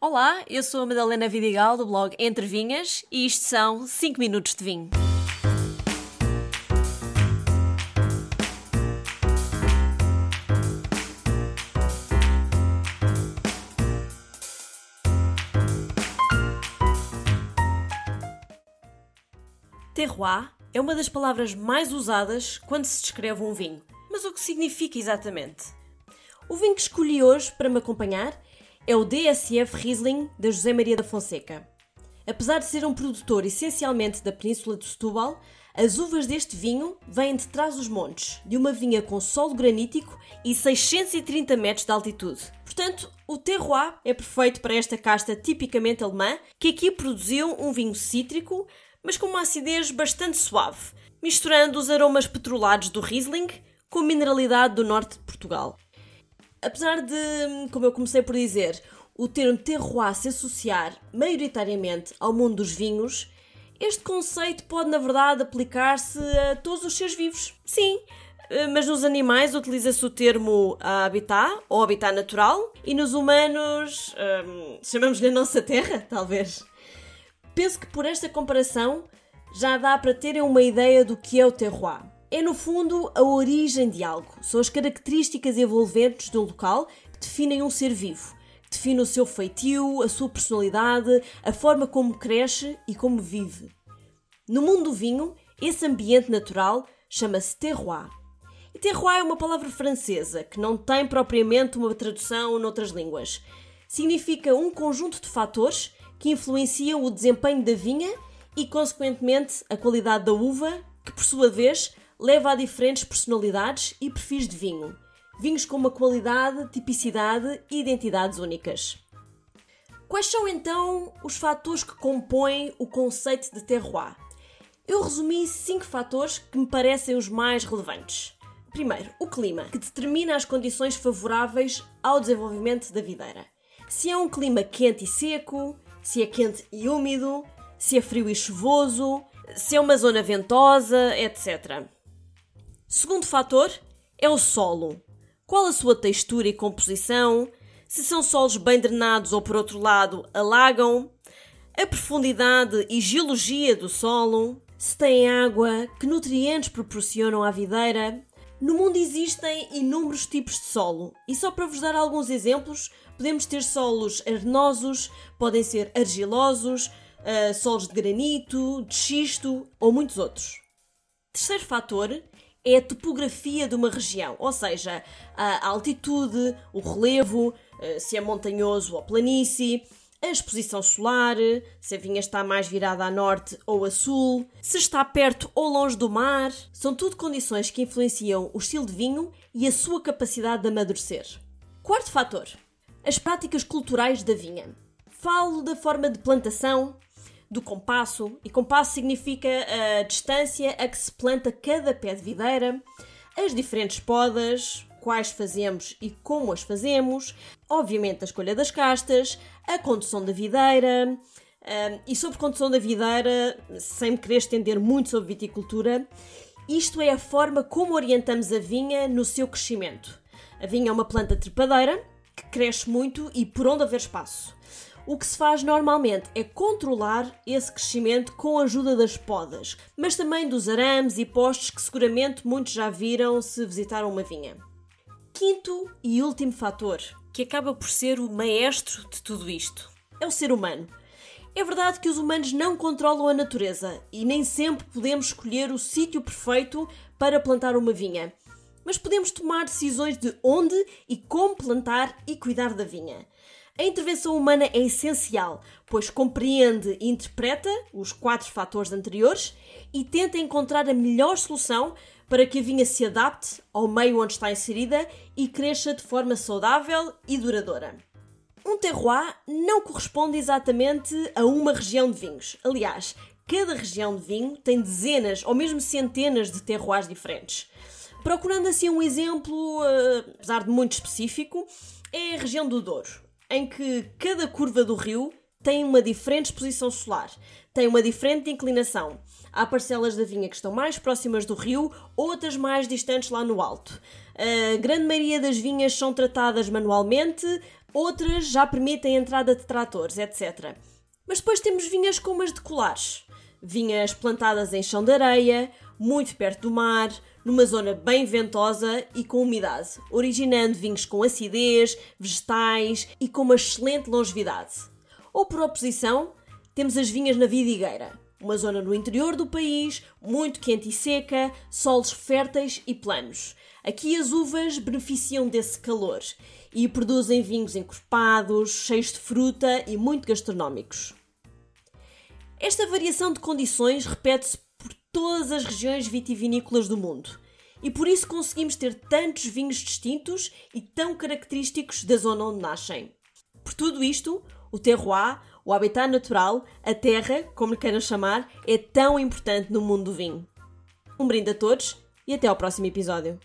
Olá, eu sou a Madalena Vidigal do blog Entre Vinhas e isto são 5 minutos de vinho. Terroir é uma das palavras mais usadas quando se descreve um vinho. Mas o que significa exatamente? O vinho que escolhi hoje para me acompanhar é o DSF Riesling da José Maria da Fonseca. Apesar de ser um produtor essencialmente da Península de Setúbal, as uvas deste vinho vêm de trás dos montes, de uma vinha com solo granítico e 630 metros de altitude. Portanto, o terroir é perfeito para esta casta tipicamente alemã, que aqui produziu um vinho cítrico, mas com uma acidez bastante suave, misturando os aromas petrolados do Riesling com a mineralidade do norte de Portugal. Apesar de, como eu comecei por dizer, o termo terroir se associar maioritariamente ao mundo dos vinhos, este conceito pode, na verdade, aplicar-se a todos os seres vivos. Sim, eh, mas nos animais utiliza-se o termo habitat ou habitat natural e nos humanos hum, chamamos-lhe a nossa terra, talvez. Penso que por esta comparação já dá para terem uma ideia do que é o terroir. É, no fundo, a origem de algo. São as características envolventes de um local que definem um ser vivo. Que define o seu feitio, a sua personalidade, a forma como cresce e como vive. No mundo do vinho, esse ambiente natural chama-se terroir. E terroir é uma palavra francesa que não tem propriamente uma tradução noutras línguas. Significa um conjunto de fatores que influenciam o desempenho da vinha e, consequentemente, a qualidade da uva, que por sua vez leva a diferentes personalidades e perfis de vinho. Vinhos com uma qualidade, tipicidade e identidades únicas. Quais são então os fatores que compõem o conceito de terroir? Eu resumi cinco fatores que me parecem os mais relevantes. Primeiro, o clima, que determina as condições favoráveis ao desenvolvimento da videira. Se é um clima quente e seco, se é quente e úmido, se é frio e chuvoso, se é uma zona ventosa, etc. Segundo fator é o solo. Qual a sua textura e composição? Se são solos bem drenados ou, por outro lado, alagam? A profundidade e geologia do solo? Se tem água? Que nutrientes proporcionam à videira? No mundo existem inúmeros tipos de solo e só para vos dar alguns exemplos, podemos ter solos arenosos, podem ser argilosos, uh, solos de granito, de xisto ou muitos outros. Terceiro fator é a topografia de uma região, ou seja, a altitude, o relevo, eh, se é montanhoso ou planície, a exposição solar, se a vinha está mais virada a norte ou a sul, se está perto ou longe do mar, são tudo condições que influenciam o estilo de vinho e a sua capacidade de amadurecer. Quarto fator: as práticas culturais da vinha. Falo da forma de plantação, do compasso, e compasso significa a distância a que se planta cada pé de videira, as diferentes podas, quais fazemos e como as fazemos, obviamente a escolha das castas, a condução da videira. Um, e sobre condução da videira, sem me querer estender muito sobre viticultura, isto é a forma como orientamos a vinha no seu crescimento. A vinha é uma planta trepadeira que cresce muito e por onde haver espaço. O que se faz normalmente é controlar esse crescimento com a ajuda das podas, mas também dos arames e postes que seguramente muitos já viram se visitaram uma vinha. Quinto e último fator, que acaba por ser o maestro de tudo isto, é o ser humano. É verdade que os humanos não controlam a natureza e nem sempre podemos escolher o sítio perfeito para plantar uma vinha, mas podemos tomar decisões de onde e como plantar e cuidar da vinha. A intervenção humana é essencial, pois compreende e interpreta os quatro fatores anteriores e tenta encontrar a melhor solução para que a vinha se adapte ao meio onde está inserida e cresça de forma saudável e duradoura. Um terroir não corresponde exatamente a uma região de vinhos. Aliás, cada região de vinho tem dezenas ou mesmo centenas de terroirs diferentes. Procurando assim um exemplo, eh, apesar de muito específico, é a região do Douro em que cada curva do rio tem uma diferente exposição solar, tem uma diferente inclinação. Há parcelas da vinha que estão mais próximas do rio, outras mais distantes lá no alto. A grande maioria das vinhas são tratadas manualmente, outras já permitem a entrada de tratores, etc. Mas depois temos vinhas como as de colares. Vinhas plantadas em chão de areia, muito perto do mar, numa zona bem ventosa e com umidade, originando vinhos com acidez, vegetais e com uma excelente longevidade. Ou por oposição, temos as vinhas na vidigueira, uma zona no interior do país, muito quente e seca, solos férteis e planos. Aqui as uvas beneficiam desse calor e produzem vinhos encorpados, cheios de fruta e muito gastronómicos. Esta variação de condições repete-se por todas as regiões vitivinícolas do mundo e por isso conseguimos ter tantos vinhos distintos e tão característicos da zona onde nascem. Por tudo isto, o terroir, o habitat natural, a terra, como lhe queiram chamar, é tão importante no mundo do vinho. Um brinde a todos e até ao próximo episódio.